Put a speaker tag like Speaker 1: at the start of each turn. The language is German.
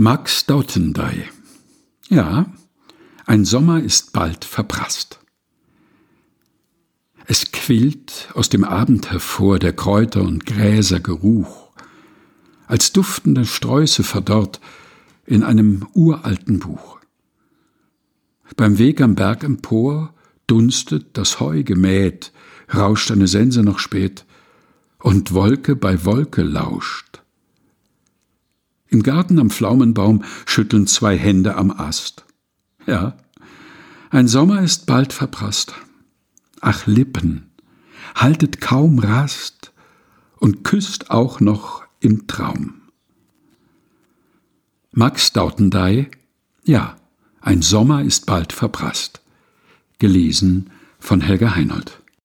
Speaker 1: Max Dautendey. Ja, ein Sommer ist bald verprasst. Es quillt aus dem Abend hervor der Kräuter und Gräser Geruch, als duftende Sträuße verdorrt in einem uralten Buch. Beim Weg am Berg empor dunstet das Heu gemäht, rauscht eine Sense noch spät, und Wolke bei Wolke lauscht. Im Garten am Pflaumenbaum schütteln zwei Hände am Ast. Ja, ein Sommer ist bald verprasst. Ach Lippen, haltet kaum Rast und küsst auch noch im Traum. Max Dautendey, ja, ein Sommer ist bald verprasst. Gelesen von Helga Heinold.